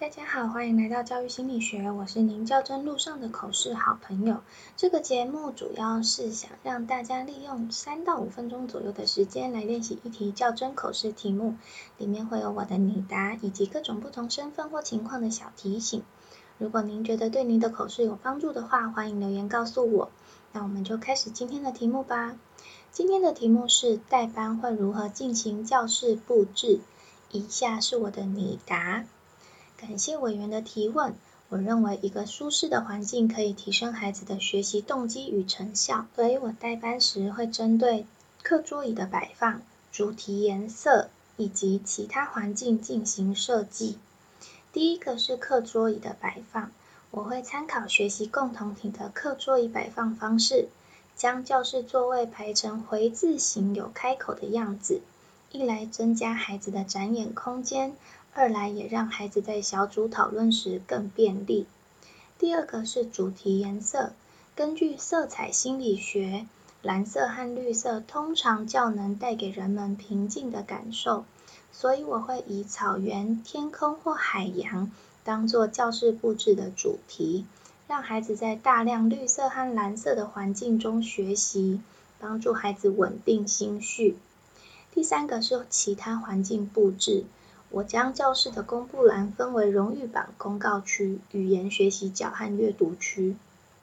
大家好，欢迎来到教育心理学，我是您较真路上的口试好朋友。这个节目主要是想让大家利用三到五分钟左右的时间来练习一题较真口试题目，里面会有我的拟答以及各种不同身份或情况的小提醒。如果您觉得对您的口试有帮助的话，欢迎留言告诉我。那我们就开始今天的题目吧。今天的题目是代班会如何进行教室布置？以下是我的拟答。感谢委员的提问。我认为一个舒适的环境可以提升孩子的学习动机与成效，所以我代班时会针对课桌椅的摆放、主题颜色以及其他环境进行设计。第一个是课桌椅的摆放，我会参考学习共同体的课桌椅摆放方式，将教室座位排成回字形有开口的样子，一来增加孩子的展演空间。二来也让孩子在小组讨论时更便利。第二个是主题颜色，根据色彩心理学，蓝色和绿色通常较能带给人们平静的感受，所以我会以草原、天空或海洋当做教室布置的主题，让孩子在大量绿色和蓝色的环境中学习，帮助孩子稳定心绪。第三个是其他环境布置。我将教室的公布栏分为荣誉榜、公告区、语言学习角和阅读区。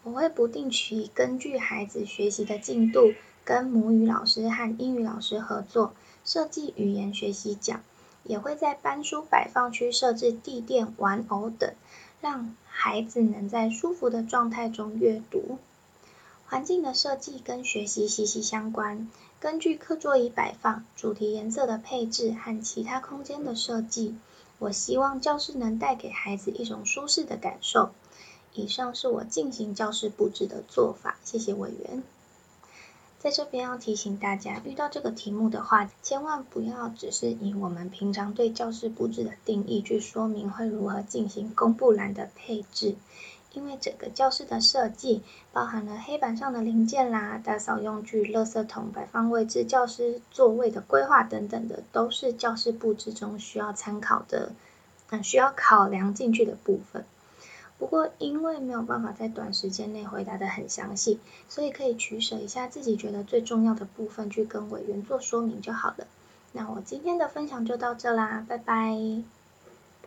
我会不定期根据孩子学习的进度，跟母语老师和英语老师合作设计语言学习角，也会在班书摆放区设置地垫、玩偶等，让孩子能在舒服的状态中阅读。环境的设计跟学习息息相关。根据课桌椅摆放、主题颜色的配置和其他空间的设计，我希望教室能带给孩子一种舒适的感受。以上是我进行教室布置的做法。谢谢委员。在这边要提醒大家，遇到这个题目的话，千万不要只是以我们平常对教室布置的定义去说明会如何进行公布栏的配置。因为整个教室的设计包含了黑板上的零件啦、打扫用具、垃圾桶摆放位置、教师座位的规划等等的，都是教室布置中需要参考的、嗯需要考量进去的部分。不过因为没有办法在短时间内回答的很详细，所以可以取舍一下自己觉得最重要的部分去跟委员做说明就好了。那我今天的分享就到这啦，拜拜。